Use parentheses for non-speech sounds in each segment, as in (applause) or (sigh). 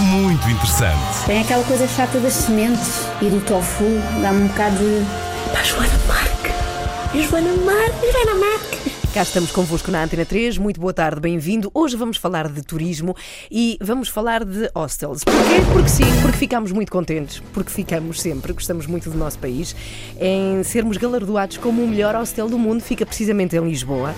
muito interessante. Tem aquela coisa chata das sementes e do tofu, dá-me um bocado de. Pá, Joana Marque! Joana Marque! Joana Marque! Cá estamos convosco na Antena 3. Muito boa tarde, bem-vindo. Hoje vamos falar de turismo e vamos falar de hostels. Porquê? Porque sim, porque ficamos muito contentes, porque ficamos sempre, gostamos muito do nosso país, em sermos galardoados como o melhor hostel do mundo, fica precisamente em Lisboa.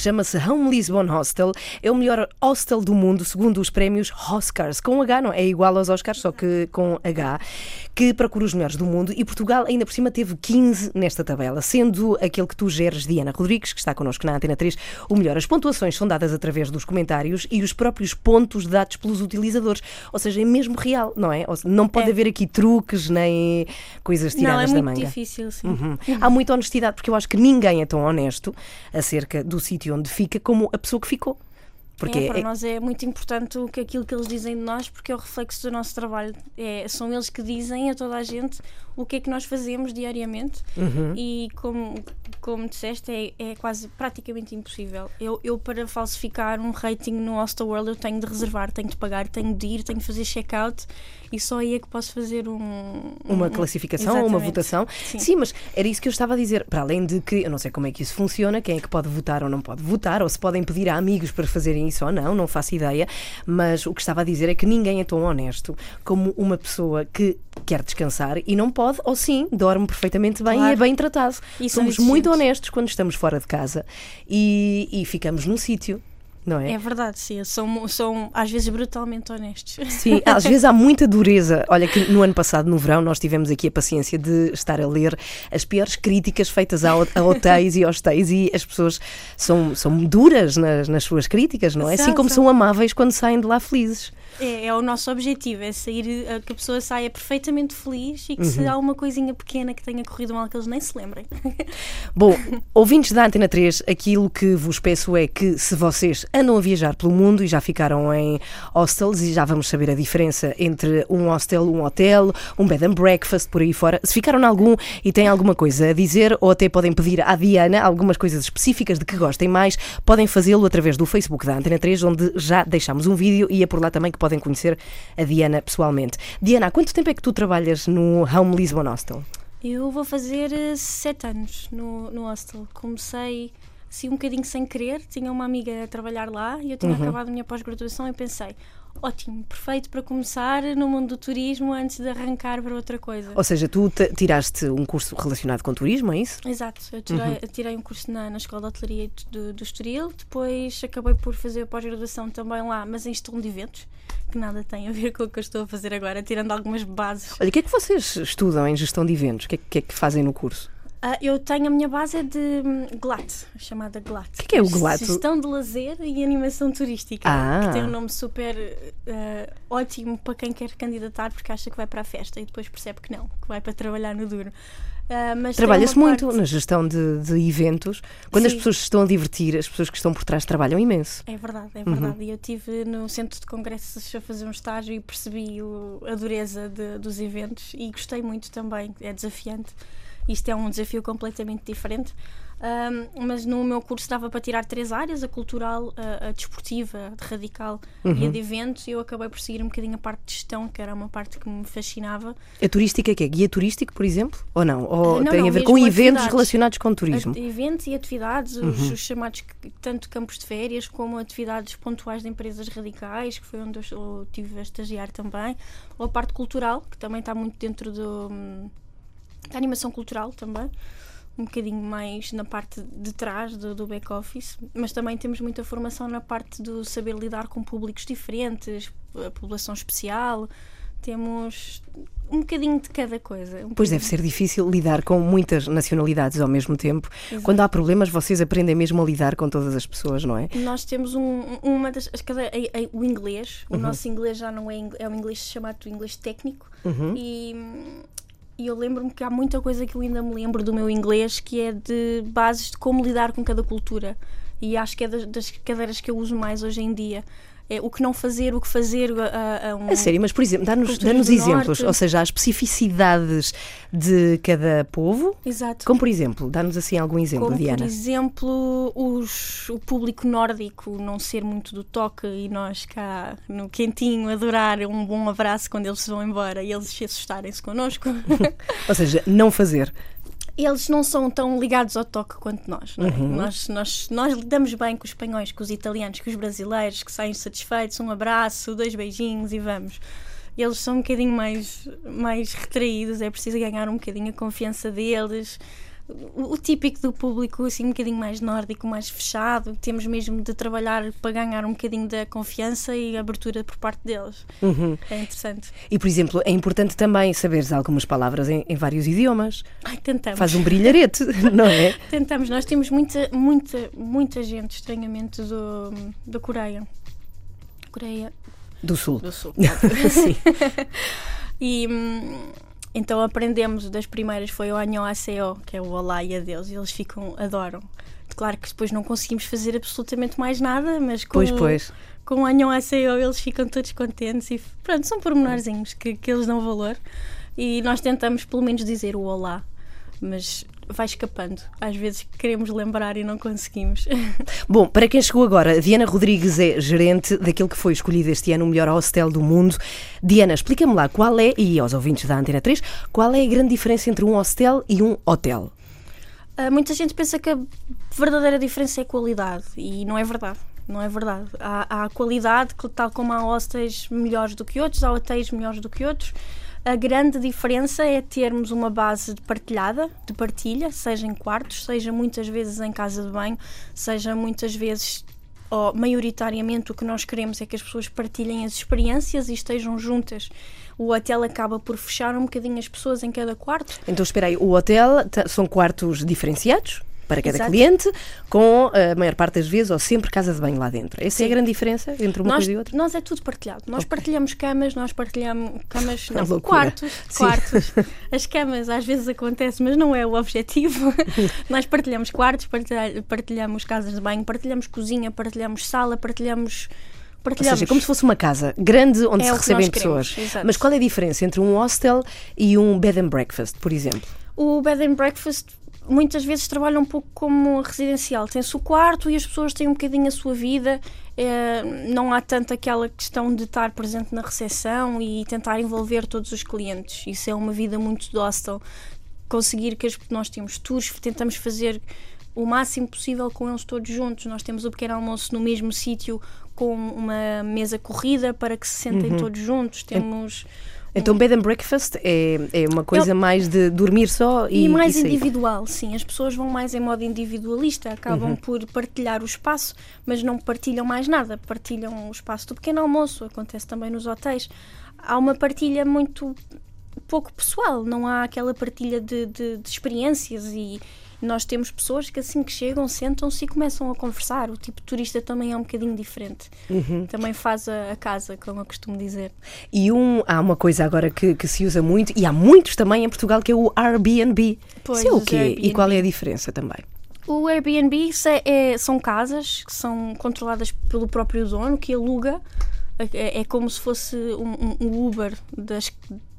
Chama-se Home Lisbon Hostel. É o melhor hostel do mundo, segundo os prémios Oscars. Com H, não é igual aos Oscars, só que com H, que procura os melhores do mundo. E Portugal, ainda por cima, teve 15 nesta tabela, sendo aquele que tu geres, Diana Rodrigues, que está connosco na Antena 3, o melhor. As pontuações são dadas através dos comentários e os próprios pontos dados pelos utilizadores. Ou seja, é mesmo real, não é? Seja, não pode É. haver aqui truques nem coisas Não, é tiradas da muito manga. difícil, sim. Uhum. Há muita honestidade, porque eu acho que ninguém é tão honesto acerca do sítio onde fica como a pessoa que ficou. Porque é, para é- nós é muito importante o que aquilo que eles dizem de nós, porque é o reflexo do nosso trabalho. É, são eles que dizem a toda a gente o que é que nós fazemos diariamente Uhum. e como, como disseste, é, é quase praticamente impossível. Eu, eu, para falsificar um rating no Hostel World, eu tenho de reservar, tenho de pagar, tenho de ir, tenho de fazer check-out e só aí é que posso fazer um, uma um- classificação ou uma votação. Sim. mas era isso que eu estava a dizer. Para além de que eu não sei como é que isso funciona, quem é que pode votar ou não pode votar, ou se podem pedir a amigos para fazerem isso ou não, não faço ideia. Mas o que estava a dizer é que ninguém é tão honesto como uma pessoa que quer descansar e não pode, ou sim, dorme perfeitamente bem e Claro. é bem tratado. E são Somos muito honestos quando estamos fora de casa e, e ficamos num sítio. Não É verdade, sim. São, são às vezes brutalmente honestos. Sim, às vezes há muita dureza. Olha que no ano passado, no verão, nós tivemos aqui a paciência de estar a ler as piores críticas feitas a, a hotéis e hostéis e as pessoas são, são duras nas, nas suas críticas, não é? Assim São, como são amáveis quando saem de lá felizes. É, é o nosso objetivo, é sair, eh, que a pessoa saia perfeitamente feliz e que Uhum. se há uma coisinha pequena que tenha corrido mal que eles nem se lembrem. (laughs) Bom, ouvintes da Antena 3, aquilo que vos peço é que se vocês andam a viajar pelo mundo e já ficaram em hostels e já vamos saber a diferença entre um hostel, um hotel, um bed and breakfast, por aí fora, se ficaram em algum e têm alguma coisa a dizer ou até podem pedir à Diana algumas coisas específicas de que gostem mais, podem fazê-lo através do Facebook da Antena 3, onde já deixámos um vídeo e é por lá também que podem conhecer a Diana pessoalmente. Diana, há quanto tempo é que tu trabalhas no Home Lisbon Hostel? Eu vou fazer eh, sete anos no, no hostel. Comecei assim um bocadinho sem querer, tinha uma amiga a trabalhar lá e eu tinha Uhum. acabado a minha pós-graduação e pensei, ótimo, perfeito para começar no mundo do turismo antes de arrancar para outra coisa. Ou seja, tu te- tiraste um curso relacionado com turismo, é isso? Exato, eu tirei, eu tirei um curso na, na Escola de Hotelaria do, do Estoril, depois acabei por fazer a pós-graduação também lá, mas em gestão de eventos, que nada tem a ver com o que eu estou a fazer agora, tirando algumas bases. Olha, o que é que vocês estudam em gestão de eventos? O que é, que é que fazem no curso? Ah, eu tenho a minha base é de hum, GLAT, chamada GLAT. que é que é o GLAT? Gestão de lazer e animação turística. Ah. Que tem um nome super ah, ótimo para quem quer candidatar porque acha que vai para a festa e depois percebe que não, que vai para trabalhar no duro. Tem Trabalha-se muito parte- na gestão de, de eventos. Quando as Sim. pessoas se estão a divertir, as pessoas que estão por trás trabalham imenso. É verdade, é Uhum. verdade. E eu estive no centro de congressos a fazer um estágio e percebi o- a dureza de- dos eventos e gostei muito também. É desafiante. Isto é um desafio completamente diferente. Ahm, mas no meu curso dava para tirar três áreas: a cultural, a, a desportiva, a radical e Uhum. a de eventos. E eu acabei por seguir um bocadinho a parte de gestão, que era uma parte que me fascinava. A turística que é guia turístico, por exemplo? Ou não? Ou Ah, não, tem não, a ver com eventos relacionados com turismo? Eventos e atividades, os, Uhum. os chamados tanto campos de férias como atividades pontuais de empresas radicais, que foi onde eu, eu tive a estagiar também, ou a parte cultural, que também está muito dentro do, hum, da animação cultural também, um bocadinho mais na parte de trás do, do back-office, mas também temos muita formação na parte do saber lidar com públicos diferentes, a população especial, temos um bocadinho de cada coisa. um Pois deve ser difícil lidar com muitas nacionalidades ao mesmo tempo. Quando há problemas, vocês aprendem mesmo a lidar com todas as pessoas, não é? Nós temos um, uma das. as cada- a- a- o inglês. Uhum. O nosso inglês já não é. É um inglês chamado inglês técnico. Uhum. E, E eu lembro-me que há muita coisa que eu ainda me lembro do meu inglês que é de bases de como lidar com cada cultura. E acho que é das, das cadeiras que eu uso mais hoje em dia. É o que não fazer, o que fazer a, a um. A sério, mas por exemplo, dá-nos do exemplos, Norte. ou seja, as especificidades de cada povo. Exato. Como por exemplo, dá-nos assim algum exemplo, Como, Diana. por exemplo, os, o público nórdico não ser muito do toque e nós cá no quentinho adorar um bom abraço quando eles se vão embora e eles se assustarem-se connosco. (laughs) Ou seja, não fazer. Eles não são tão ligados ao toque quanto nós. Não é? Uhum. nós, nós, nós lidamos bem com os espanhóis, com os italianos, com os brasileiros, que saem satisfeitos, um abraço, dois beijinhos e vamos. Eles são um bocadinho mais, mais retraídos, é preciso ganhar um bocadinho a confiança deles. O, típico do público, assim, um bocadinho mais nórdico, mais fechado, temos mesmo de trabalhar para ganhar um bocadinho da confiança e abertura por parte deles. Uhum. É interessante. E por exemplo, é importante também saberes algumas palavras em, em vários idiomas. Ai, tentamos. Faz um brilharete, (laughs) não é? Tentamos, nós temos muita, muita, muita gente, estranhamente, do, da Coreia. Coreia Do Sul. do Sul. (laughs) Sim. (laughs) E hum, então aprendemos, das primeiras foi o Annyeonghaseyo, que é o Olá e Adeus, e eles ficam, adoram. Claro que depois não conseguimos fazer absolutamente mais nada, mas com, Pois, pois. com o Annyeonghaseyo eles ficam todos contentes e pronto, são pormenorzinhos que, que eles dão valor. E nós tentamos pelo menos dizer o Olá, mas vai escapando. Às vezes queremos lembrar e não conseguimos. (laughs) Bom, para quem chegou agora, Diana Rodrigues é gerente daquele que foi escolhido este ano o melhor hostel do mundo. Diana, explica-me lá qual é, e aos ouvintes da Antena 3, qual é a grande diferença entre um hostel e um hotel? Ah, muita gente pensa que a verdadeira diferença é a qualidade e não é verdade. Não é verdade. Há, há qualidade, que tal como há hostels melhores do que outros, há hotéis melhores do que outros. A grande diferença é termos uma base de partilhada, de partilha, seja em quartos, seja muitas vezes em casa de banho, seja muitas vezes, ou maioritariamente, o que nós queremos é que as pessoas partilhem as experiências e estejam juntas. O hotel acaba por fechar um bocadinho as pessoas em cada quarto, Então, espera aí, o hotel são quartos diferenciados para cada Exato. cliente, com a maior parte das vezes, ou sempre casa de banho lá dentro. Essa é a Sim. grande diferença entre uma nós, coisa e outra? nós é tudo partilhado. Nós partilhamos camas, nós partilhamos camas, não, loucura. quartos, Sim. quartos. (laughs) As camas às vezes acontece, mas não é o objetivo. (laughs) nós partilhamos quartos, partilha- partilhamos casas de banho, partilhamos cozinha, partilhamos sala, partilhamos Ou partilhamos. seja, como se fosse uma casa grande onde É se recebem queremos, pessoas. exato. Mas qual é a diferença entre um hostel e um bed and breakfast, por exemplo? O bed and breakfast muitas vezes trabalha um pouco como residencial. Tem-se o quarto e as pessoas têm um bocadinho a sua vida. eh, não há tanto aquela questão de estar presente na recepção e tentar envolver todos os clientes. Isso é uma vida muito hostel. Conseguir que as, nós temos tours, tentamos fazer o máximo possível com eles todos juntos. Nós temos o pequeno almoço no mesmo sítio com uma mesa corrida para que se sentem todos juntos. Temos Então, bed and breakfast é, é uma coisa mais de dormir só e, E, mais e individual, sim. As pessoas vão mais em modo individualista, Uhum. acabam por partilhar o espaço, mas não partilham mais nada. Partilham o espaço do pequeno almoço, acontece também nos hotéis. Há uma partilha muito pouco pessoal, não há aquela partilha de, de- de experiências e nós temos pessoas que assim que chegam, sentam-se e começam a conversar. O tipo de turista também é um bocadinho diferente. Uhum. Também faz a, a casa, como eu costumo dizer. E um, há uma coisa agora que, que se usa muito, e há muitos também em Portugal, que é o Airbnb. Pois, Isso é o quê? E Airbnb. qual é a diferença também? O Airbnb se- é- são casas que são controladas pelo próprio dono que aluga. É, é como se fosse um, um- um Uber das,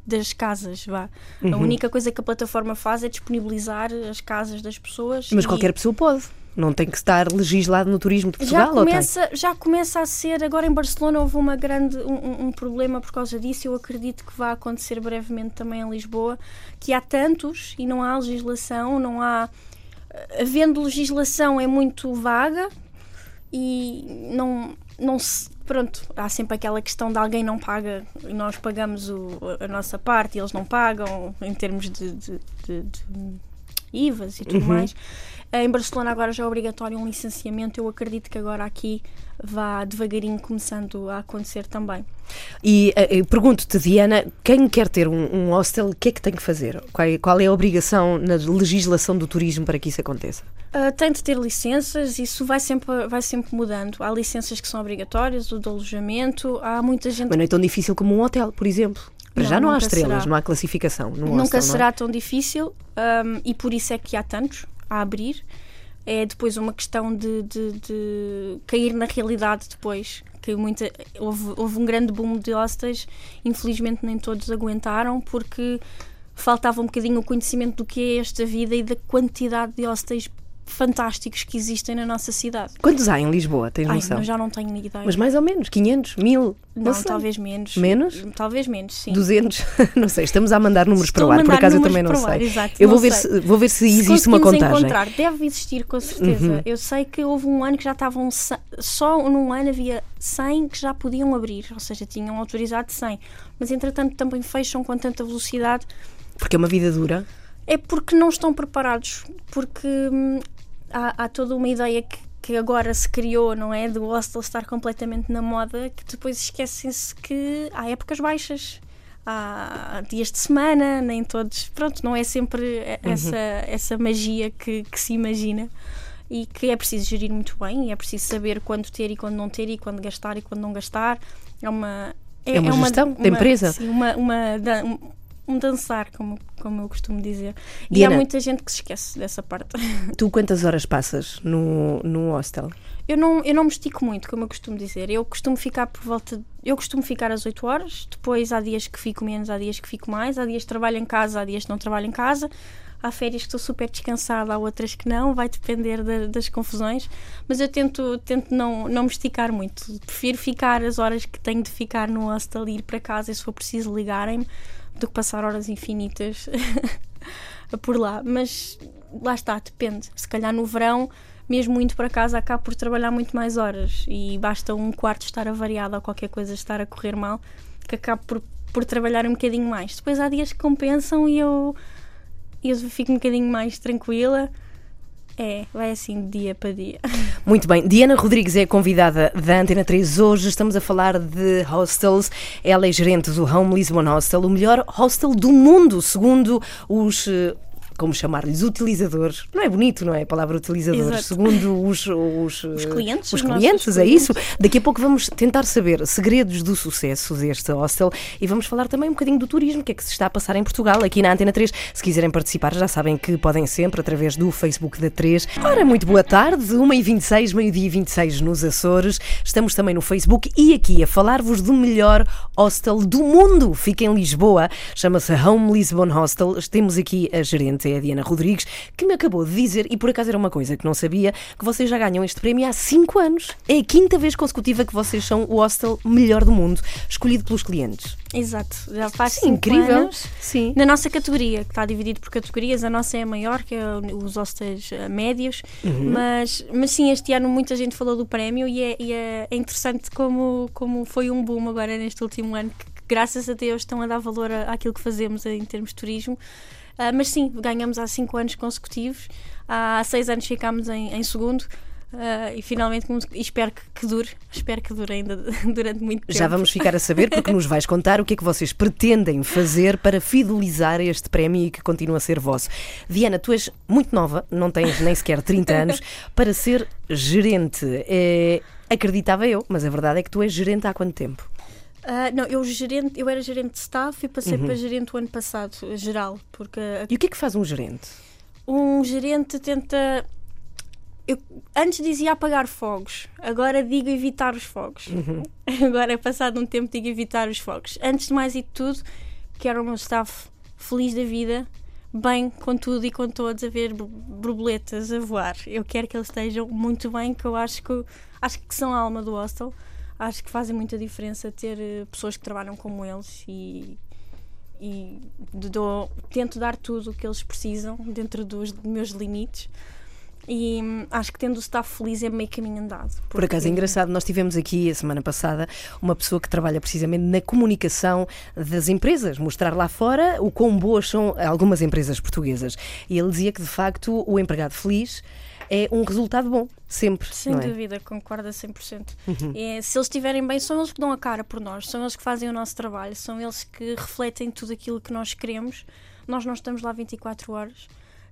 das casas. Vá. Uhum. A única coisa que a plataforma faz é disponibilizar as casas das pessoas. Mas e qualquer pessoa pode. Não tem que estar legislado no turismo de Portugal, já começa, já começa a ser. Agora em Barcelona houve uma grande, um, um- um problema por causa disso. Eu acredito que vai acontecer brevemente também em Lisboa. Que há tantos e não há legislação, não há. Havendo legislação é muito vaga e não, não se. Pronto, há sempre aquela questão de alguém não paga e nós pagamos o- a nossa parte e eles não pagam em termos de, de, de- de IVAs e tudo mais. Em Barcelona agora já é obrigatório um licenciamento. Eu acredito que agora aqui vá devagarinho começando a acontecer também. E eh, pergunto-te, Diana, quem quer ter um, um hostel, o que é que tem que fazer? Qual é, qual é a obrigação na legislação do turismo para que isso aconteça? Ah, tem de ter licenças, isso vai sempre, vai sempre mudando. Há licenças que são obrigatórias, o de alojamento, há muita gente Mas não é tão difícil como um hotel, por exemplo. Para Não, já não há estrelas, será. não há classificação. Nunca hostel, é? será tão difícil um, e por isso é que há tantos a abrir. É depois uma questão de, de- de cair na realidade depois. Que muita, houve, houve um grande boom de hostels, infelizmente nem todos aguentaram porque faltava um bocadinho o conhecimento do que é esta vida e da quantidade de hostels fantásticos que existem na nossa cidade. Quantos há em Lisboa? Tens Ai, noção? eu já não tenho ideia. Mas mais ou menos, 500, 1000, não, não, talvez menos. Menos? Talvez menos, sim. 200, (laughs) não sei, estamos a mandar números Estou para o ar, por acaso eu também não ar, sei. exato, eu vou ver, sei. se, vou ver se Se existe uma contagem. encontrar, deve existir com certeza. Uhum. Eu sei que houve um ano que já estavam só num ano havia 100 que já podiam abrir, ou seja, tinham autorizado 100. Mas entretanto também fecham com tanta velocidade. Porque é uma vida dura. É porque não estão preparados, porque hum, há, há toda uma ideia que, que agora se criou, não é? Do hostel estar completamente na moda, que depois esquecem-se que há épocas baixas. Há dias de semana, nem todos. Pronto, não é sempre e- essa, essa magia que, que se imagina e que é preciso gerir muito bem e é preciso saber quando ter e quando não ter e quando gastar e quando não gastar. É uma, É uma gestão da empresa. Sim, uma, uma, dan- um, dançar, como, como eu costumo dizer. E Diana. há muita gente que se esquece dessa parte. (laughs) Tu quantas horas passas no, no hostel? Eu não, eu não me estico muito, como eu costumo dizer. Eu costumo ficar por volta. Eu costumo ficar às 8 horas, depois há dias que fico menos, há dias que fico mais, há dias que trabalho em casa, há dias que não trabalho em casa. Há férias que estou super descansada, há outras que não, vai depender da- das confusões. Mas eu tento, tento não, não me esticar muito. Prefiro ficar as horas que tenho de ficar no hostel e ir para casa e se for preciso ligarem-me do que passar horas infinitas (laughs) por lá. Mas lá está, depende. Se calhar no verão, mesmo indo para casa, acabo por trabalhar muito mais horas e basta um quarto estar avariado ou qualquer coisa estar a correr mal que acabo por, por trabalhar um bocadinho mais. Depois há dias que compensam e eu, eu fico um bocadinho mais tranquila. É, vai assim dia para dia. (laughs) Muito bem, Diana Rodrigues é convidada da Antena 3 hoje. Estamos a falar de hostels. Ela é gerente do Home Lisbon Hostel, o melhor hostel do mundo, segundo os. Como chamar-lhes? Utilizadores. Não é bonito, não é? A palavra utilizadores. Exato. Segundo os. Os, Os clientes, Os clientes, é clientes. isso. Daqui a pouco vamos tentar saber segredos do sucesso deste hostel e vamos falar também um bocadinho do turismo, o que é que se está a passar em Portugal, aqui na Antena 3. Se quiserem participar, já sabem que podem sempre através do Facebook da 3. Ora, muito boa tarde, 1h26, meio-dia e 26 nos Açores. Estamos também no Facebook e aqui a falar-vos do melhor hostel do mundo. Fica em Lisboa, chama-se Home Lisbon Hostel. Temos aqui a gerente, é a Diana Rodrigues, que me acabou de dizer, e por acaso era uma coisa que não sabia, que vocês já ganham este prémio há 5 anos. É a quinta vez consecutiva que vocês são o hostel melhor do mundo, escolhido pelos clientes. Exato, já faz Sim, incrível. anos. Sim. Na nossa categoria, que está dividido por categorias, a nossa é a maior, que é os hostels eh, médios, Uhum. mas, mas sim, este ano muita gente falou do prémio e é, e é- é interessante como, como foi um boom agora neste último ano, que, graças a Deus estão a dar valor a- àquilo que fazemos em termos de turismo. Ah, mas sim, ganhamos há cinco anos consecutivos, há seis anos ficámos em, em segundo. ah, e finalmente e espero que, que dure, espero que dure ainda (laughs) durante muito tempo. Já vamos ficar a saber, porque nos vais contar o que é que vocês pretendem fazer para fidelizar este prémio e que continua a ser vosso. Diana, tu és muito nova, não tens nem sequer 30 anos, para ser gerente. É, acreditava eu, mas a verdade é que tu és gerente há quanto tempo? Ah, não, eu, gerente, eu era gerente de staff e passei para gerente o ano passado, geral, porque a- E o que é que faz um gerente? um gerente tenta. Eu antes dizia apagar fogos, agora digo evitar os fogos. (laughs) Agora, passado um tempo, digo evitar os fogos. Antes de mais e de tudo, quero o meu staff feliz da vida, bem com tudo e com todos, a ver bor- borboletas a voar. Eu quero que eles estejam muito bem, que eu acho que, acho que são a alma do hostel. Acho que fazem muita diferença ter eh, pessoas que trabalham como eles e, e dou- tento dar tudo o que eles precisam dentro dos meus limites. E hum, acho que tendo o staff feliz é meio caminho andado. Por acaso é porque- engraçado, nós tivemos aqui a semana passada uma pessoa que trabalha precisamente na comunicação das empresas, mostrar lá fora o quão boas são algumas empresas portuguesas. E ele dizia que de facto o empregado feliz é um resultado bom, sempre. Sem é? dúvida, concordo a 100%. É, se eles estiverem bem, são eles que dão a cara por nós, são eles que fazem o nosso trabalho, são eles que refletem tudo aquilo que nós queremos. Nós não estamos lá 24 horas.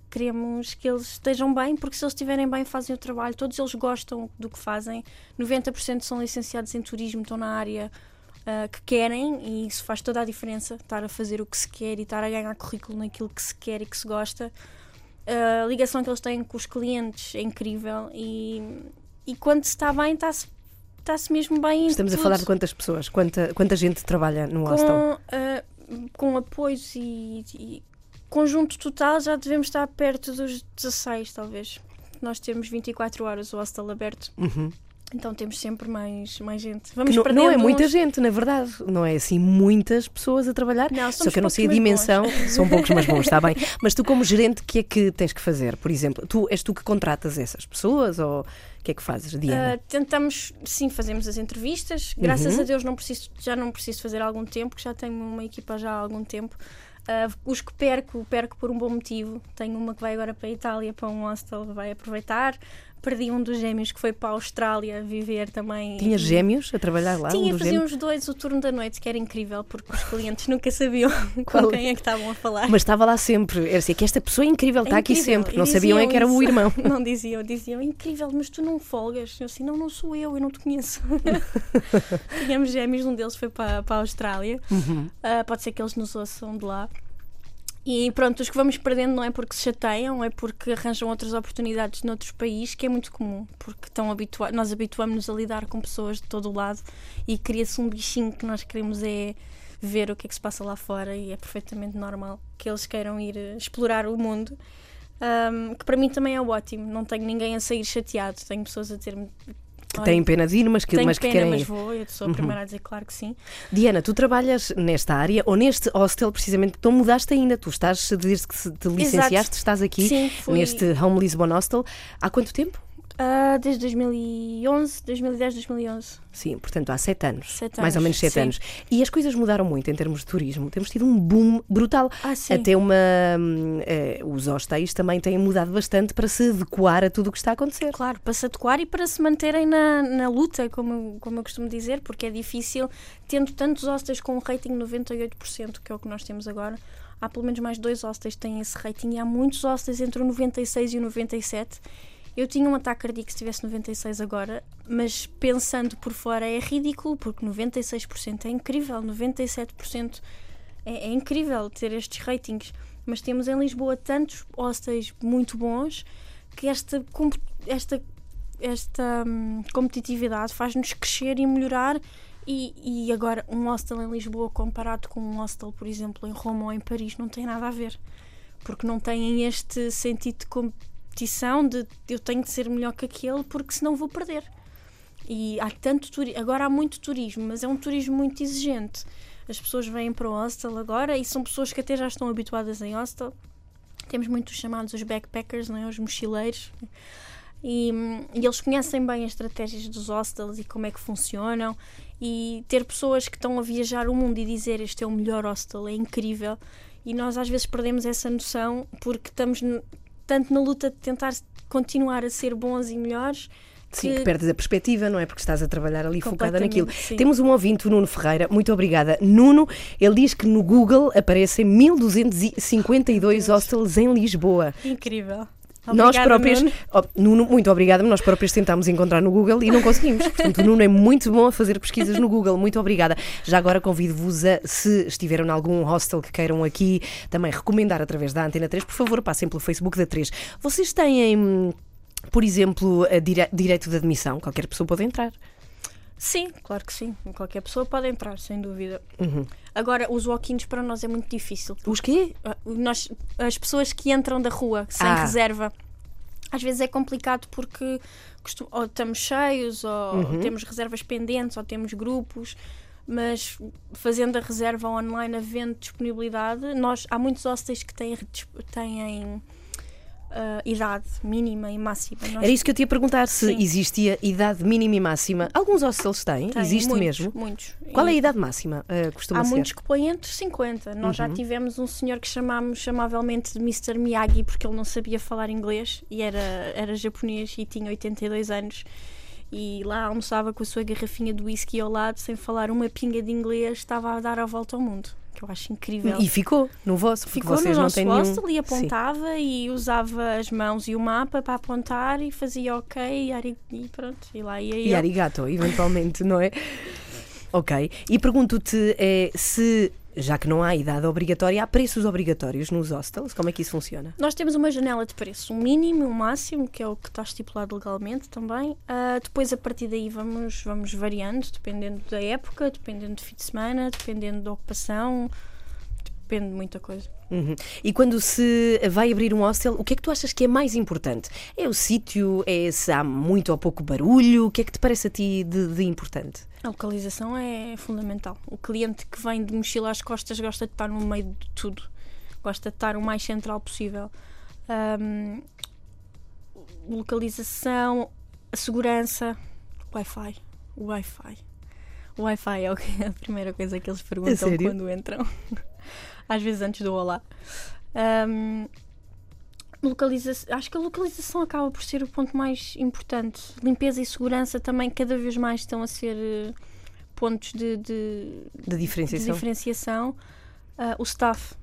Queremos que eles estejam bem, porque se eles estiverem bem, fazem o trabalho. Todos eles gostam do que fazem. 90% são licenciados em turismo, estão na área ah, que querem e isso faz toda a diferença. Estar a fazer o que se quer e estar a ganhar currículo naquilo que se quer e que se gosta. A ligação que eles têm com os clientes é incrível e, e quando se está bem, está-se está-se mesmo bem. em Estamos a falar de quantas pessoas? Quanta, quanta gente trabalha no hostel? com, ah, com apoios e, e conjunto total já devemos estar perto dos 16, talvez. Nós temos 24 horas o hostel aberto, Uhum. Então temos sempre mais, mais gente. Vamos Que não, não é muita uns- gente, na verdade. Não é assim muitas pessoas a trabalhar. Não, Só que eu não sei a dimensão. (laughs) São poucos, mas bons, está bem. Mas tu, como gerente, o que é que tens que fazer? Por exemplo, tu és tu que contratas essas pessoas ou o que é que fazes, Diana? Ah, tentamos, sim, fazemos as entrevistas. Graças Uhum. a Deus não preciso, já não preciso fazer há algum tempo, que já tenho uma equipa já há algum tempo. Ah, os que perco, perco por um bom motivo. Tenho uma que vai agora para a Itália, para um hostel, vai aproveitar. Perdi um dos gêmeos que foi para a Austrália viver também. Tinha gêmeos a trabalhar lá? um Tinha, faziam gêmeos? os dois o turno da noite, que era incrível, porque os clientes (laughs) nunca sabiam Qual- com quem é que estavam a falar. Mas estava lá sempre. Era assim, que esta pessoa é incrível, está É aqui sempre. Não sabiam é que era o irmão. (laughs) Não diziam, diziam, incrível, mas tu não folgas. Eu assim, não, não sou eu, eu não te conheço. (laughs) Tínhamos gêmeos, um deles foi para, para a Austrália. Uhum. Ah, pode ser que eles nos ouçam de lá. E pronto, os que vamos perdendo não é porque se chateiam, é porque arranjam outras oportunidades noutros países, que é muito comum, porque estão habitua nós habituamos-nos a lidar com pessoas de todo o lado e cria-se um bichinho que nós queremos é ver o que é que se passa lá fora e é perfeitamente normal que eles queiram ir eh, explorar o mundo. Ahm, que para mim também é ótimo, não tenho ninguém a sair chateado, tenho pessoas a ter-me. Que "Olha, têm pena de ir, mas que, mas que pena, querem mas ir. vou, eu sou a primeira a dizer claro que sim. Diana, tu trabalhas nesta área ou neste hostel precisamente, tu mudaste ainda, tu estás, desde que te licenciaste, estás aqui Sim, fui- neste Home Lisbon Hostel. Há quanto tempo? Ah, desde 2011, 2010, 2011. Sim, portanto há sete anos. Sete mais ou menos sete sim. anos. E as coisas mudaram muito em termos de turismo. Temos tido um boom brutal. Ah. Até uma. eh, os hostéis também têm mudado bastante para se adequar a tudo o que está a acontecer. Claro, para se adequar e para se manterem na, na luta, como, como eu costumo dizer, porque é difícil, tendo tantos hostels com um rating 98%, que é o que nós temos agora, há pelo menos mais dois hostels que têm esse rating e há muitos hostels entre o 96 e o 97. Eu tinha um ataque cardíaco se tivesse 96 agora, mas pensando por fora é ridículo, porque 96% é incrível, 97% é, é incrível ter estes ratings. Mas temos em Lisboa tantos hostels muito bons que esta, esta, esta hum, competitividade faz-nos crescer e melhorar. E, e agora, um hostel em Lisboa comparado com um hostel, por exemplo, em Roma ou em Paris, não tem nada a ver. Porque não têm este sentido de competição de eu tenho de ser melhor que aquele, porque senão vou perder. E há tanto agora há muito turismo, mas é um turismo muito exigente. As pessoas vêm para o hostel agora e são pessoas que até já estão habituadas em hostel. Temos muitos chamados os backpackers, não é? os mochileiros. E, e eles conhecem bem as estratégias dos hostels e como é que funcionam. E ter pessoas que estão a viajar o mundo e dizer este é o melhor hostel é incrível. E nós às vezes perdemos essa noção porque estamos tanto na luta de tentar continuar a ser bons e melhores. Sim, que perdes a perspectiva, não é? Porque estás a trabalhar ali focada naquilo. sim. Temos um ouvinte, o Nuno Ferreira, muito obrigada. Nuno, ele diz que no Google aparecem 1252 hostels em Lisboa. Incrível. Nós Obrigada, próprios, Nuno. Oh, Nuno, muito obrigada, nós próprios tentámos encontrar no Google e não conseguimos. Portanto, o Nuno é muito bom a fazer pesquisas no Google. Muito obrigada. Já agora convido-vos a, se estiveram em algum hostel que queiram aqui também recomendar através da Antena 3, por favor, passem pelo Facebook da 3. Vocês têm, hum, por exemplo, dire- direito de admissão? Qualquer pessoa pode entrar. Sim, claro que sim. Qualquer pessoa pode entrar, sem dúvida. Uhum. Agora, os walk-ins para nós é muito difícil. Os quê? Ah, Nós, as pessoas que entram da rua sem Ah. reserva, às vezes é complicado porque ou estamos cheios, ou Uhum. temos reservas pendentes, ou temos grupos. Mas fazendo a reserva online, havendo disponibilidade, nós, há muitos hostels que têm, têm ah, idade mínima e máxima. Nós Era isso que eu te ia perguntar, se Sim. existia idade mínima e máxima. Alguns hostels têm, têm existe muitos, mesmo. Muitos. Qual é a idade máxima? Uh, costuma Há ser? muitos que põem entre 50. Nós Uhum. já tivemos um senhor que chamámos amavelmente de Mr. Miyagi porque ele não sabia falar inglês e era, era japonês e tinha 82 anos. E lá almoçava com a sua garrafinha de whisky ao lado, sem falar uma pinga de inglês, estava a dar a volta ao mundo. Que eu acho incrível. E ficou no vosso, Ficou vocês no não nosso têm hostel nenhum... e Sim. apontava e usava as mãos e o mapa para apontar e fazia ok e, e pronto. E lá ia E eu. arigato, eventualmente, não é? Ok. E pergunto-te eh, se, já que não há idade obrigatória, há preços obrigatórios nos hostels? Como é que isso funciona? Nós temos uma janela de preço, um mínimo e um máximo, que é o que está estipulado legalmente também. Ah, depois, a partir daí, vamos, vamos variando, dependendo da época, dependendo do fim de semana, dependendo da ocupação, depende de muita coisa. Uhum. E quando se vai abrir um hostel, o que é que tu achas que é mais importante? É o sítio? É se há muito ou pouco barulho? O que é que te parece a ti de, de importante? A localização é fundamental. O cliente que vem de mochila às costas gosta de estar no meio de tudo, gosta de estar o mais central possível. Ahm, localização, a segurança, Wi-Fi. O Wi-Fi. O Wi-Fi é (laughs) a primeira coisa que eles perguntam quando entram. (laughs) Às vezes antes do olá. Ahm, localiza acho que a localização acaba por ser o ponto mais importante. Limpeza e segurança também cada vez mais estão a ser eh, pontos de, de, De diferenciação? de diferenciação. Ah, o staff.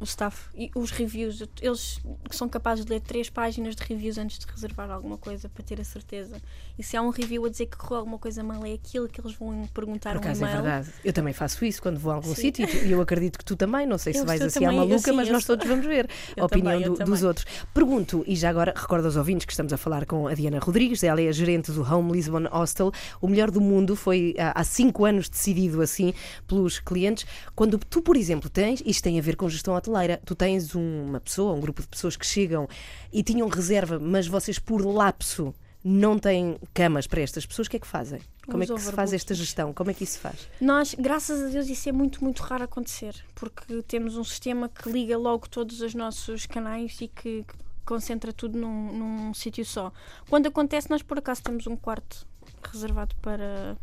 O staff e os reviews, eles são capazes de ler três páginas de reviews antes de reservar alguma coisa para ter a certeza. E se há um review a dizer que correu alguma coisa mal, é aquilo que eles vão perguntar Por um acaso é e-mail. verdade. Eu também faço isso quando vou a algum sítio e eu acredito que tu também. Não sei se Eu vais assim à também- eu maluca, sim, mas nós sou- todos vamos ver (laughs) a opinião também, do- dos outros. Pergunto, e já agora recordo aos ouvintes que estamos a falar com a Diana Rodrigues, ela é a gerente do Home Lisbon Hostel. O melhor do mundo foi há há cinco anos decidido assim pelos clientes. Quando tu, por exemplo, tens, isto tem a ver com gestão hoteleira, tu tens uma pessoa, um grupo de pessoas que chegam e tinham reserva, mas vocês por lapso não têm camas para estas pessoas, o que é que fazem? Como é que se faz esta gestão? Como é que isso se faz? Nós, graças a Deus, isso é muito, muito raro acontecer, porque temos um sistema que liga logo todos os nossos canais e que, que concentra tudo num, num sítio só. Quando acontece, nós por acaso temos um quarto reservado para,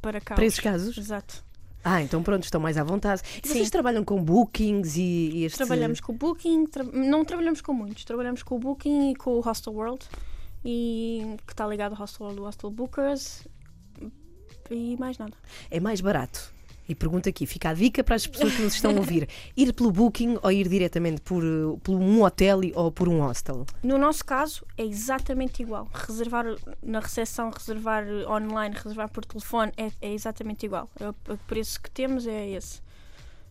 para casos. Para esses casos? Exato. Ah, então pronto, estão mais à vontade. E vocês Sim. trabalham com bookings e, e este... Trabalhamos com o Booking, tra- não trabalhamos com muitos, trabalhamos com o Booking e com o Hostel World, e, que está ligado ao Hostel World, Hostel Bookers, e mais nada. É mais barato. E pergunto aqui, fica a dica para as pessoas que nos estão a ouvir: (laughs) ir pelo booking ou ir diretamente por, eh, por um hotel ou por um hostel? No nosso caso, é exatamente igual. Reservar na recepção, reservar online, reservar por telefone é, é exatamente igual. É O o preço que temos é esse.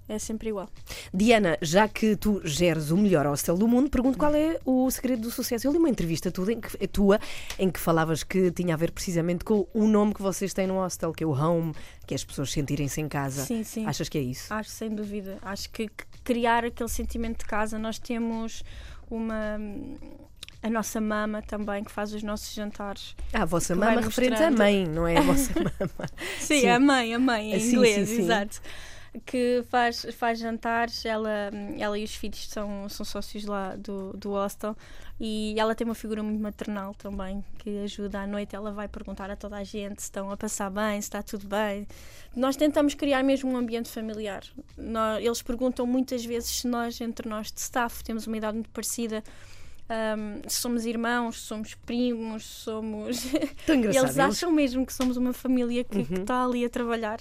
É sempre igual. Diana, já que tu geres o melhor hostel do mundo, pergunto qual é o segredo do sucesso. Eu li uma entrevista tua em que, tua em que falavas que tinha a ver precisamente com o nome que vocês têm no hostel, que é o home, que é as pessoas sentirem-se em casa. Sim, sim. Achas que é isso? Acho sem dúvida. Acho que criar aquele sentimento de casa, nós temos uma. A nossa mama também, que faz os nossos jantares. Ah, a vossa mama referente à mãe, não é a vossa (laughs) mama. Sim, Sim. a mãe, a mãe, em Sim, inglês, sim, sim. exato. Que faz, faz jantares, ela, ela e os filhos são, são sócios lá do, do hostel e ela tem uma figura muito maternal também, que ajuda à noite. Ela vai perguntar a toda a gente se estão a passar bem, se está tudo bem. Nós tentamos criar mesmo um ambiente familiar. Nó- eles perguntam muitas vezes se nós, entre nós de staff, temos uma idade muito parecida. se somos irmãos, somos primos, somos. Tão (laughs) engraçado. Eles acham mesmo que somos uma família que que Uhum. está ali a trabalhar.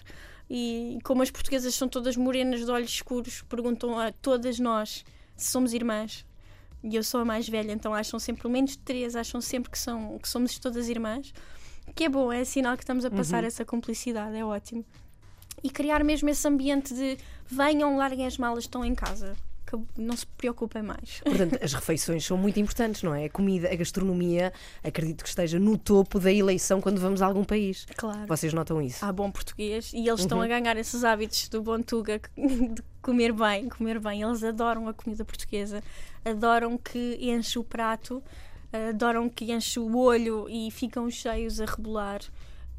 E como as portuguesas são todas morenas de olhos escuros, perguntam a todas nós se somos irmãs. E eu sou a mais velha, então acham sempre, pelo menos três, acham sempre que, são, que somos todas irmãs. Que é bom, é sinal que estamos a passar essa cumplicidade, é ótimo. E criar mesmo esse ambiente de venham, larguem as malas, estão em casa. Não se preocupem mais. (laughs) Portanto, as refeições são muito importantes, não é? A comida, a gastronomia, acredito que esteja no topo da eleição quando vamos a algum país. Claro. Vocês notam isso? há bom português e eles estão Uhum. a ganhar esses hábitos do bom tuga (laughs) de comer bem, comer bem. Eles adoram a comida portuguesa, adoram que enche o prato, adoram que enche o olho e ficam cheios a rebolar.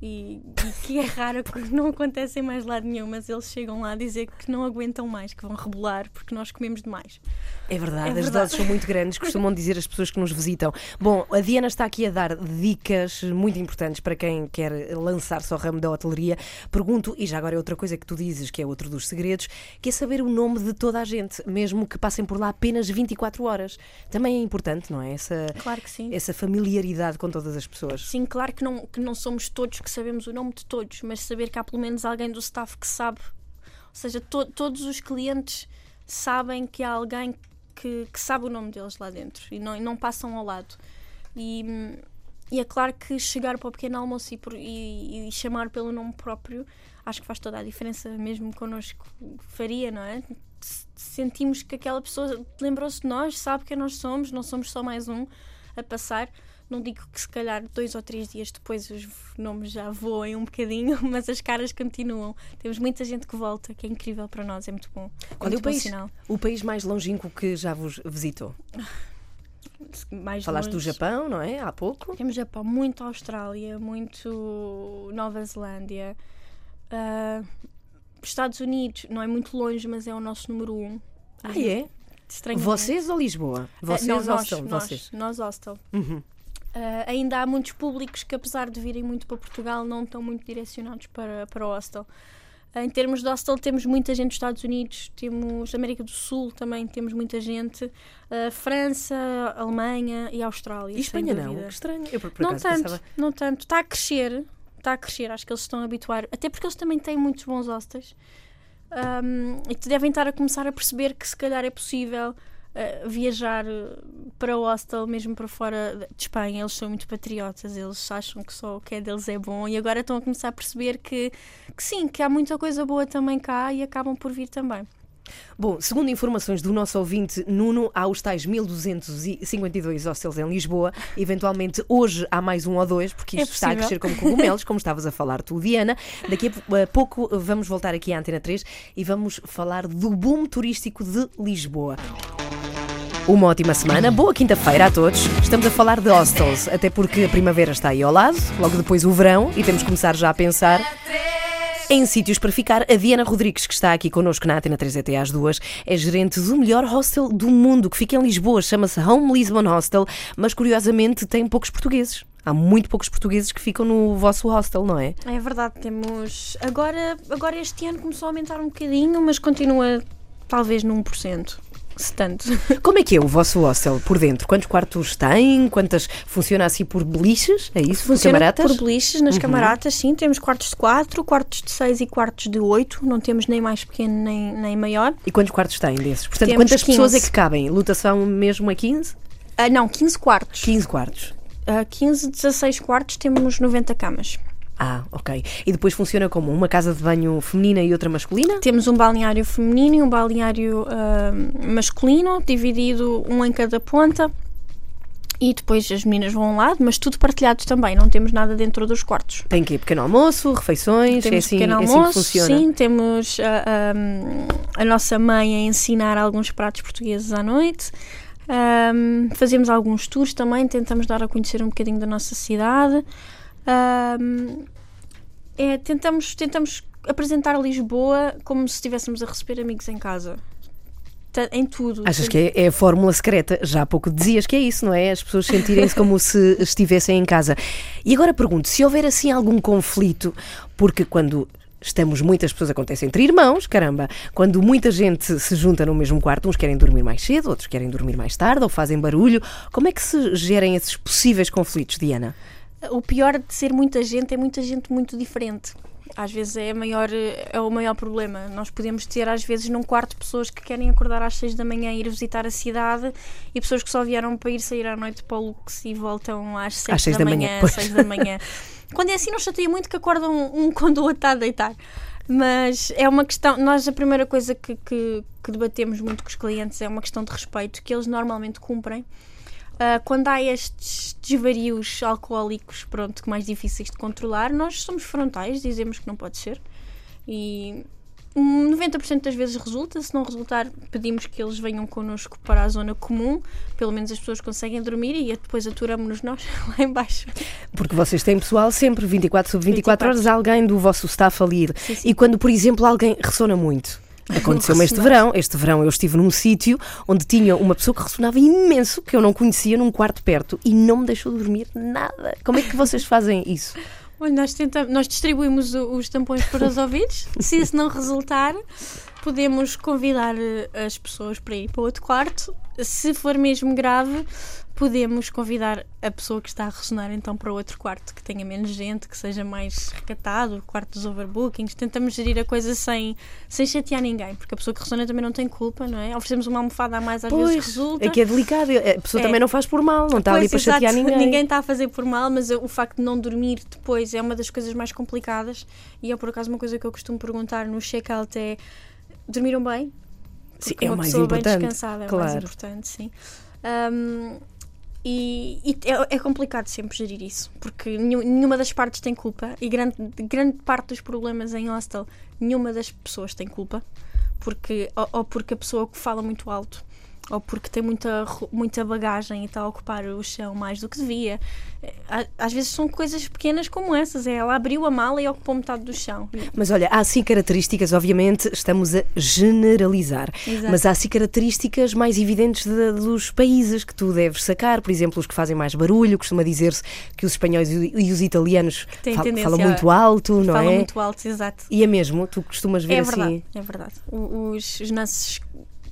E, e que é raro porque (laughs) não acontece em mais lado nenhum, mas eles chegam lá a dizer que não aguentam mais, que vão rebolar porque nós comemos demais. É verdade, É as verdade. doses são muito grandes, costumam (laughs) dizer as pessoas que nos visitam. Bom, a Diana está aqui a dar dicas muito importantes para quem quer lançar-se ao ramo da hotelaria. Pergunto, e já agora é outra coisa que tu dizes, que é outro dos segredos, que é saber o nome de toda a gente, mesmo que passem por lá apenas 24 horas. Também é importante, não é? Essa, Claro que sim. essa familiaridade com todas as pessoas. Sim, claro que não, que não somos todos que sabemos o nome de todos, mas saber que há pelo menos alguém do staff que sabe. Ou seja, to- todos os clientes sabem que há alguém que, que sabe o nome deles lá dentro e não, e não passam ao lado. E, e é claro que chegar para o pequeno almoço e, por- e- chamar pelo nome próprio acho que faz toda a diferença, mesmo connosco faria, não é? Sentimos que aquela pessoa lembrou-se de nós, sabe quem nós somos, não somos só mais um a passar. Não digo que se calhar dois ou três dias depois os nomes já voem um bocadinho, (laughs) mas as caras continuam. Temos muita gente que volta, que é incrível para nós, é muito bom. Qual é muito o país, sinal. o país mais longínquo que já vos visitou? (laughs) Mais Falaste do longe. Japão, não é? Há pouco. Temos Japão, muito Austrália, muito Nova Zelândia. Ah, Estados Unidos não é muito longe, mas é o nosso número um. Ah, é? Estranhamente. Vocês ou Lisboa? Vocês Ah, não, nós, vocês? nós hostel. Uhum. Ah, ainda há muitos públicos que, apesar de virem muito para Portugal, não estão muito direcionados para, para o hostel. Em termos de hostel, temos muita gente dos Estados Unidos, temos América do Sul também, temos muita gente, ah, França, Alemanha e Austrália. E Espanha não? Que estranho. Eu por, por não tanto, pensava. não tanto. Está a crescer, está a crescer. Acho que eles estão a habituar, até porque eles também têm muitos bons hostels. Um, e devem estar a começar a perceber que se calhar é possível uh, viajar uh, para o hostel, mesmo para fora de Espanha. Eles são muito patriotas, eles acham que só o que é deles é bom e agora estão a começar a perceber que, que sim, que há muita coisa boa também cá e acabam por vir também. Bom, segundo informações do nosso ouvinte Nuno, há os tais 1252 hostels em Lisboa. Eventualmente hoje há mais um ou dois, porque É isto está a crescer como cogumelos, como estavas a falar tu, Diana. Daqui a pouco vamos voltar aqui à Antena 3 e vamos falar do boom turístico de Lisboa. Uma ótima semana, boa quinta-feira a todos. Estamos a falar de hostels, até porque a primavera está aí ao lado, logo depois o verão, e temos que começar já a pensar em sítios para ficar, a Diana Rodrigues, que está aqui connosco na Atena 3 até às duas, é gerente do melhor hostel do mundo, que fica em Lisboa, chama-se Home Lisbon Hostel, mas curiosamente tem poucos portugueses. Há muito poucos portugueses que ficam no vosso hostel, não é? É verdade, temos. Agora, agora este ano começou a aumentar um bocadinho, mas continua talvez num 1%. Se tanto. (laughs) Como é que é o vosso hostel por dentro? Quantos quartos tem? Quantas funciona assim por beliches? É isso? Funciona camaratas? por beliches, nas camaratas, sim. Temos quartos de 4, quartos de 6 e quartos de 8. Não temos nem mais pequeno nem, nem maior. E quantos quartos têm desses? Portanto, Temos quantas pessoas é 15. que cabem? Lotação mesmo a 15? Ah, não, 15 quartos. 15 quartos. Ah, 15, 16 quartos, temos 90 camas. Ah, ok. E depois funciona como uma casa de banho feminina e outra masculina? Temos um balneário feminino e um balneário ah, masculino, dividido um em cada ponta. E depois as meninas vão a um lado, mas tudo partilhado também, não temos nada dentro dos quartos. Tem que pequeno almoço, refeições, Temos é assim, pequeno é assim almoço, que funciona. sim, temos ah, ah, a nossa mãe a ensinar alguns pratos portugueses à noite. Ahm, fazemos alguns tours também, tentamos dar a conhecer um bocadinho da nossa cidade. Ahm, é, tentamos, tentamos apresentar Lisboa como se estivéssemos a receber amigos em casa. Em tudo. Achas que é, é a fórmula secreta? Já há pouco dizias que é isso, não é? As pessoas sentirem-se como se (laughs) estivessem em casa. E agora pergunto, se houver assim algum conflito, porque quando estamos muitas pessoas, acontece entre irmãos, caramba, quando muita gente se junta no mesmo quarto, uns querem dormir mais cedo, outros querem dormir mais tarde ou fazem barulho, como é que se gerem esses possíveis conflitos, Diana? O pior de ser muita gente é muita gente muito diferente. Às vezes é, maior, é o maior problema. Nós podemos ter, às vezes, num quarto pessoas que querem acordar às 6 da manhã e ir visitar a cidade e pessoas que só vieram para ir sair à noite para o Lux e voltam às 6 Às seis da, da manhã, manhã. 6 da manhã. (laughs) Quando é assim, não chateia muito que acordam um (laughs) quando o outro está a deitar. Mas é uma questão. Nós, a primeira coisa que, que, que debatemos muito com os clientes é uma questão de respeito, que eles normalmente cumprem. Ah, quando há estes desvarios alcoólicos, pronto, que mais difíceis de controlar, nós somos frontais, dizemos que não pode ser. E hum, 90% das vezes resulta, se não resultar, pedimos que eles venham connosco para a zona comum, pelo menos as pessoas conseguem dormir e depois aturamos-nos nós (laughs) lá embaixo. Porque vocês têm pessoal sempre 24 sobre 24, 24. horas, alguém do vosso staff ali. Sim, sim. E quando, por exemplo, alguém ressona muito. Aconteceu-me este verão. Este verão eu estive num sítio onde tinha uma pessoa que ressonava imenso, que eu não conhecia, num quarto perto, e não me deixou dormir nada. Como é que vocês fazem isso? Olha, nós, tentamos, nós distribuímos os tampões para os ouvidos. (laughs) Se isso não resultar, podemos convidar eh, as pessoas para ir para outro quarto se for mesmo grave, podemos convidar a pessoa que está a ressonar então para outro quarto, que tenha menos gente, que seja mais recatado, o quarto dos overbookings. Tentamos gerir a coisa sem, sem chatear ninguém, porque a pessoa que ressona também não tem culpa, não é? Oferecemos uma almofada a mais às vezes Pois, resulta. é que é delicado. A pessoa É. também não faz por mal, não está ali para exato. chatear ninguém. Ninguém está a fazer por mal, mas o facto de não dormir depois é uma das coisas mais complicadas. E é por acaso uma coisa que eu costumo perguntar no check-out é: dormiram bem? Sim, é o uma mais pessoa importante. bem descansada é o claro. mais importante, sim. Um, e e é, é complicado sempre gerir isso, porque nenhum- nenhuma das partes tem culpa e grande, grande parte dos problemas em hostel, nenhuma das pessoas tem culpa, porque, ou, ou porque a pessoa fala muito alto, ou porque tem muita, muita bagagem e está a ocupar o chão mais do que devia. É, Às vezes são coisas pequenas como essas, é ela abriu a mala e ocupou metade do chão. Mas olha, há sim características, obviamente, estamos a generalizar, Exato. mas há sim características mais evidentes de- dos países que tu deves sacar, por exemplo, os que fazem mais barulho, costuma dizer-se que os espanhóis e os italianos fal- falam muito alto, não Fala é? muito alto, exato. E é mesmo, tu costumas ver É assim. verdade, é verdade. Os, os nossos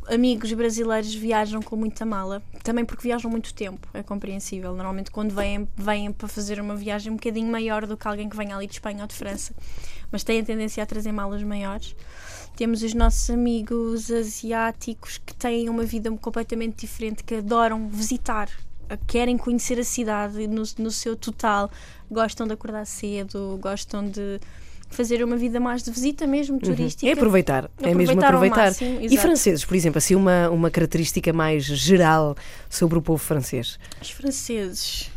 amigos brasileiros viajam com muita mala, também porque viajam muito tempo, é compreensível. Normalmente quando vêm, vêm para fazer uma viagem um bocadinho maior do que alguém que vem ali de Espanha ou de França, mas têm a tendência a trazer malas maiores. Temos os nossos amigos asiáticos que têm uma vida completamente diferente, que adoram visitar, querem conhecer a cidade no, no seu total, gostam de acordar cedo, gostam de fazer uma vida mais de visita mesmo, turística. É aproveitar, é mesmo Aproveitar aproveitar. máximo, e franceses, por exemplo, assim uma, uma característica mais geral sobre o povo francês. Os franceses.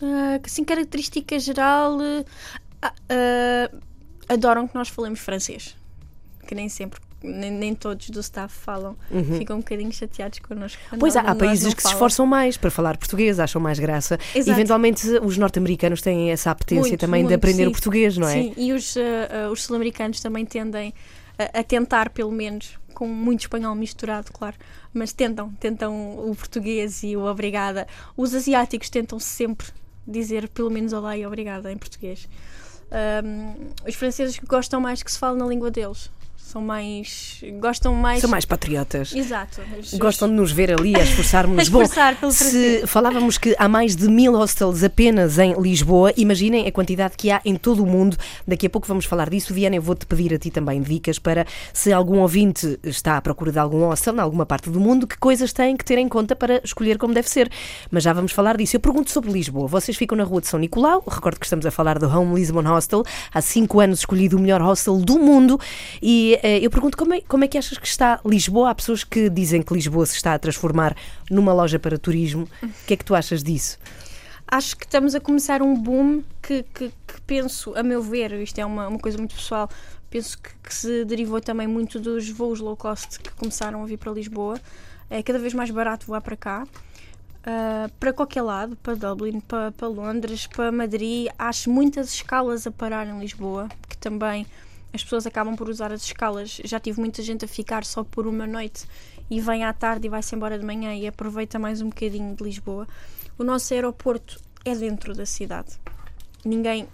Ah, assim, característica geral. ah, ah, adoram que nós falemos francês. Que nem sempre, nem, nem todos do staff falam. Ficam um bocadinho chateados connosco. Uhum. Pois há, há países que se esforçam mais para falar português, acham mais graça. Exato. Eventualmente, os norte-americanos têm essa apetência Muito, também de muito, aprender sim. o português, não é? Sim, e os, ah, os sul-americanos também tendem a, a tentar, pelo menos, com muito espanhol misturado, claro, mas tentam, tentam o português e o obrigada. Os asiáticos tentam sempre dizer pelo menos olá e obrigada em português. Ahm, os franceses gostam mais que se fale na língua deles. São mais. gostam mais. São mais patriotas. Exato. Os- Gostam de nos ver ali a esforçarmos-nos. (laughs) A Bom, se falávamos que há mais de mil hostels apenas em Lisboa, imaginem a quantidade que há em todo o mundo. Daqui a pouco vamos falar disso. Viana, eu vou-te pedir a ti também dicas para se algum ouvinte está à procura de algum hostel em alguma parte do mundo, que coisas têm que ter em conta para escolher como deve ser. Mas já vamos falar disso. Eu pergunto sobre Lisboa. Vocês ficam na rua de São Nicolau. Recordo que estamos a falar do Home Lisbon Hostel. Há cinco anos escolhido o melhor hostel do mundo. E eu pergunto como é, como é que achas que está Lisboa? Há pessoas que dizem que Lisboa se está a transformar numa loja para turismo. O que é que tu achas disso? acho que estamos a começar um boom que, que, que penso, a meu ver, isto é uma, uma coisa muito pessoal, penso que, que se derivou também muito dos voos low cost que começaram a vir para Lisboa. É cada vez mais barato voar para cá. ah, para qualquer lado, para Dublin, para, para Londres, para Madrid, acho muitas escalas a parar em Lisboa, que também as pessoas acabam por usar as escalas. Já tive muita gente a ficar só por uma noite e vem à tarde e vai-se embora de manhã e aproveita mais um bocadinho de Lisboa. O nosso aeroporto é dentro da cidade. Ninguém.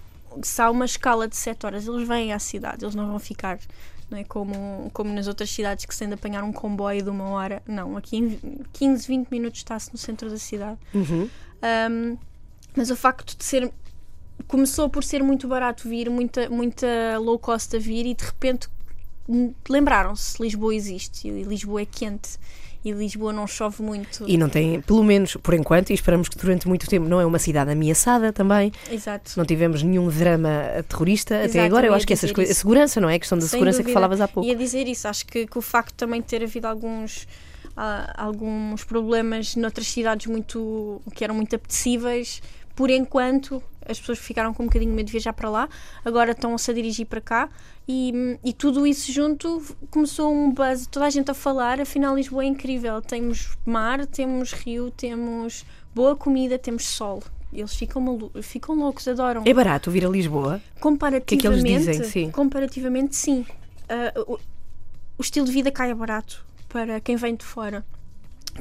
Se há uma escala de 7 horas, eles vêm à cidade, eles não vão ficar. Não é como, como nas outras cidades que se tem de apanhar um comboio de uma hora. Não, aqui em 15, 20 minutos está-se no centro da cidade. Um, mas o facto de ser. Começou por ser muito barato vir, muita, muita low cost a vir e de repente lembraram-se: Lisboa existe e Lisboa é quente e Lisboa não chove muito. E não tem, pelo menos por enquanto, e esperamos que durante muito tempo não é uma cidade ameaçada também. Exato. Não tivemos nenhum drama terrorista até Exato, agora. Eu acho que essas coisas. A segurança, não é? A questão da Sem segurança que dúvida. falavas há pouco. Ia dizer isso, acho que, que o facto também de ter havido alguns, ah, alguns problemas noutras cidades muito que eram muito apetecíveis, por enquanto as pessoas ficaram com um bocadinho de medo de viajar para lá, agora estão-se a dirigir para cá e, e tudo isso junto começou um buzz, toda a gente a falar, afinal Lisboa é incrível, temos mar, temos rio, temos boa comida, temos sol. Eles ficam, malu- ficam loucos, adoram. É barato vir a Lisboa? Comparativamente, que é que eles dizem? Sim. comparativamente sim. Ah, o, o estilo de vida cai a barato para quem vem de fora,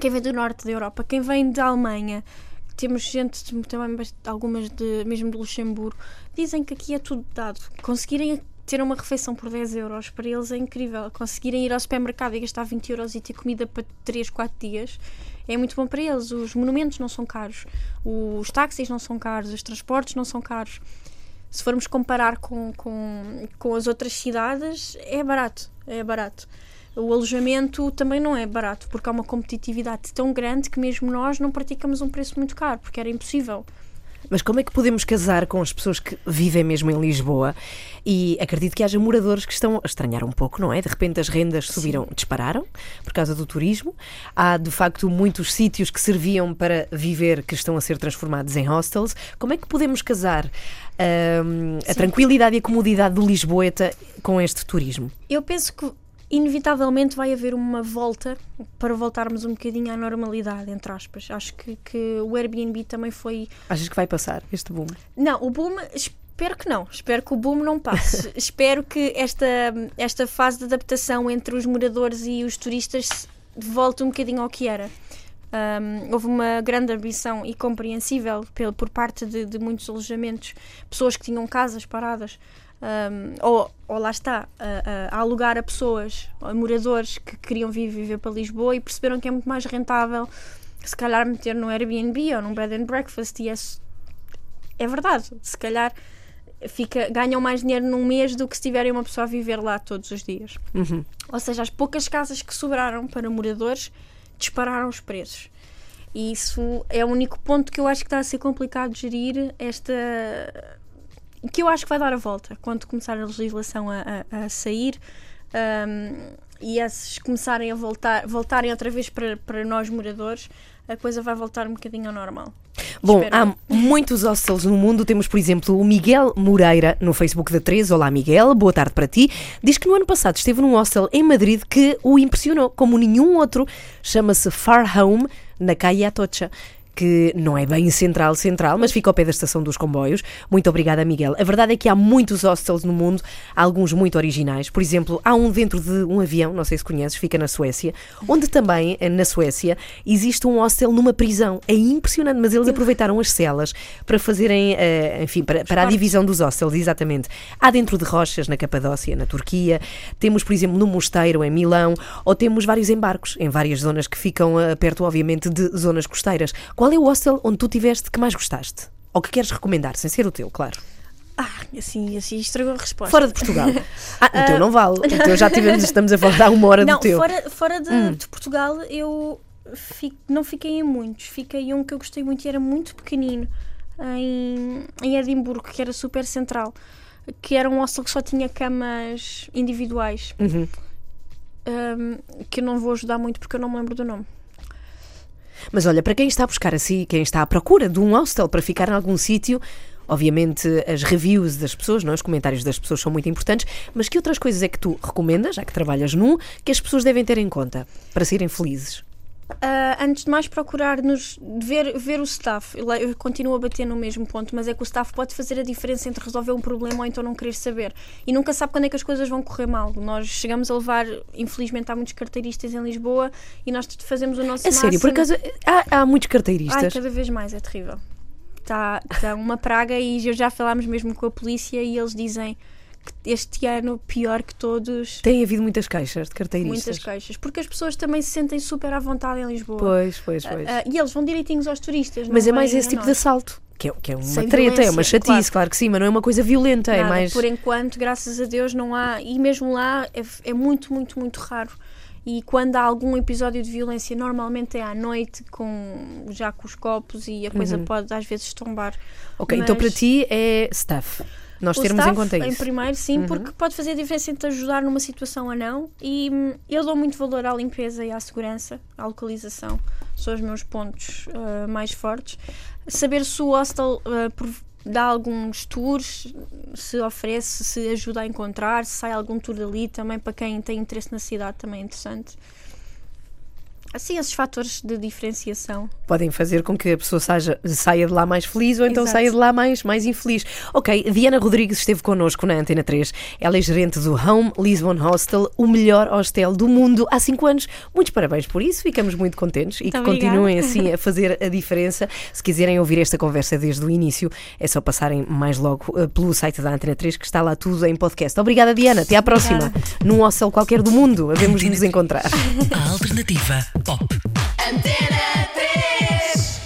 quem vem do norte da Europa, quem vem da Alemanha. Temos gente também algumas de, mesmo de Luxemburgo, dizem que aqui é tudo dado. Conseguirem ter uma refeição por 10 euros para eles é incrível. Conseguirem ir ao supermercado e gastar 20 euros e ter comida para 3, 4 dias é muito bom para eles. Os monumentos não são caros, os táxis não são caros, os transportes não são caros. Se formos comparar com, com, com as outras cidades, é barato. É barato. O alojamento também não é barato, porque há uma competitividade tão grande que mesmo nós não praticamos um preço muito caro, porque era impossível. Mas como é que podemos casar com as pessoas que vivem mesmo em Lisboa? E acredito que haja moradores que estão a estranhar um pouco, não é? De repente as rendas subiram, Sim. dispararam por causa do turismo. Há de facto muitos sítios que serviam para viver que estão a ser transformados em hostels. Como é que podemos casar um, a tranquilidade e a comodidade do Lisboeta com este turismo? Eu penso que inevitavelmente vai haver uma volta para voltarmos um bocadinho à normalidade, entre aspas. Acho que, que o Airbnb também foi. Achas que vai passar este boom? Não, o boom. Espero que não. Espero que o boom não passe. (laughs) Espero que esta, esta fase de adaptação entre os moradores e os turistas volte um bocadinho ao que era. Um, houve uma grande ambição e compreensível por, parte de, de muitos alojamentos, pessoas que tinham casas paradas um, ou, ou, lá está, a, a, a, alugar a pessoas, a moradores que queriam vir viver para Lisboa e perceberam que é muito mais rentável se calhar meter no Airbnb ou num bed and breakfast e é, é verdade, se calhar fica, ganham mais dinheiro num mês do que se tiverem uma pessoa a viver lá todos os dias. Uhum. Ou seja, as poucas casas que sobraram para moradores dispararam os preços. E isso é o único ponto que eu acho que está a ser complicado de gerir esta que eu acho que vai dar a volta quando começar a legislação a, a, a sair um, e esses começarem a voltar, voltarem outra vez para, para nós moradores, a coisa vai voltar um bocadinho ao normal. Bom, Espero. há (laughs) muitos hostels no mundo. Temos, por exemplo, o Miguel Moreira no Facebook da 13. Olá, Miguel, boa tarde para ti. Diz que no ano passado esteve num hostel em Madrid que o impressionou como nenhum outro. Chama-se Far Home, na Calle Atocha que não é bem central, central, mas fica ao pé da estação dos comboios. Muito obrigada, Miguel. A verdade é que há muitos hostels no mundo, alguns muito originais. Por exemplo, há um dentro de um avião, não sei se conheces, fica na Suécia, onde também, eh, na Suécia, existe um hostel numa prisão. É impressionante, mas eles aproveitaram as celas para fazerem, uh, enfim, para, para a divisão dos hostels, exatamente. Há dentro de rochas, na Capadócia, na Turquia, temos, por exemplo, no Mosteiro, em Milão, ou temos vários embarcos em várias zonas que ficam uh, perto, obviamente, de zonas costeiras. Qual qual é o hostel onde tu tiveste que mais gostaste? Ou que queres recomendar, sem ser o teu, claro? Ah, assim, assim estragou a resposta. Fora de Portugal. (laughs) Ah, o teu não vale. O teu já tivemos, estamos a falar há uma hora não, do teu. Fora, fora de, hum. de Portugal, eu fico, não fiquei em muitos. Fiquei em um que eu gostei muito e era muito pequenino, em, em Edimburgo, que era super central. Que era um hostel que só tinha camas individuais. Uhum. Um, que eu não vou ajudar muito porque eu não me lembro do nome. Mas olha, para quem está a buscar assim, quem está à procura de um hostel para ficar em algum sítio, Obviamente, as reviews das pessoas, não? É? os comentários das pessoas são muito importantes, mas que outras coisas é que tu recomendas, já que trabalhas num, que as pessoas devem ter em conta para serem felizes? Uh, antes de mais procurar nos ver, ver o staff. Eu continuo a bater no mesmo ponto, mas é que o staff pode fazer a diferença entre resolver um problema ou então não querer saber. E nunca sabe quando é que as coisas vão correr mal. Nós chegamos a levar, infelizmente, há muitos carteiristas em Lisboa e nós fazemos o nosso É sério, por acaso há, há muitos carteiristas? Ai, cada vez mais, é terrível. Está tá uma praga e já falámos mesmo com a polícia e eles dizem este ano pior que todos. Tem havido muitas queixas de carteiristas. Muitas queixas, porque as pessoas também se sentem super à vontade em Lisboa. Pois, pois, ah, pois. Uh, e eles vão direitinhos aos turistas. Mas é mais esse tipo nós. de assalto. Que é, que é uma Sem treta, é uma chatice, claro. claro. que sim, mas não é uma coisa violenta, é Nada, é mais. Por enquanto, graças a Deus, não há. E mesmo lá é, é muito, muito, muito raro. E quando há algum episódio de violência, normalmente é à noite, com, já com os copos, e a coisa uhum. pode às vezes tombar. Ok, então mas... então para ti é staff. Nós o termos staff, em conta isso. Em primeiro, sim, uhum. porque pode fazer a diferença entre ajudar numa situação ou não. E hum, eu dou muito valor à limpeza e à segurança, à localização. São os meus pontos uh, mais fortes. Saber se o hostel uh, dá alguns tours, se oferece, se ajuda a encontrar, se sai algum tour dali também para quem tem interesse na cidade, também é interessante. Assim, esses fatores de diferenciação. Podem fazer com que a pessoa saia, saia de lá mais feliz ou então Exato. saia de lá mais, mais infeliz. Ok, Diana Rodrigues esteve connosco na Antena 3. Ela é gerente do Home Lisbon Hostel, o melhor hostel do mundo há 5 anos. Muitos parabéns por isso, ficamos muito contentes e que obrigada. continuem assim a (laughs) fazer a diferença. Se quiserem ouvir esta conversa desde o início, é só passarem mais logo eh, pelo site da Antena 3, que está lá tudo em podcast. Obrigada, Diana. Até à próxima. Num hostel qualquer do mundo, havemos de nos encontrar. (laughs) A alternativa Pop. Antena 3.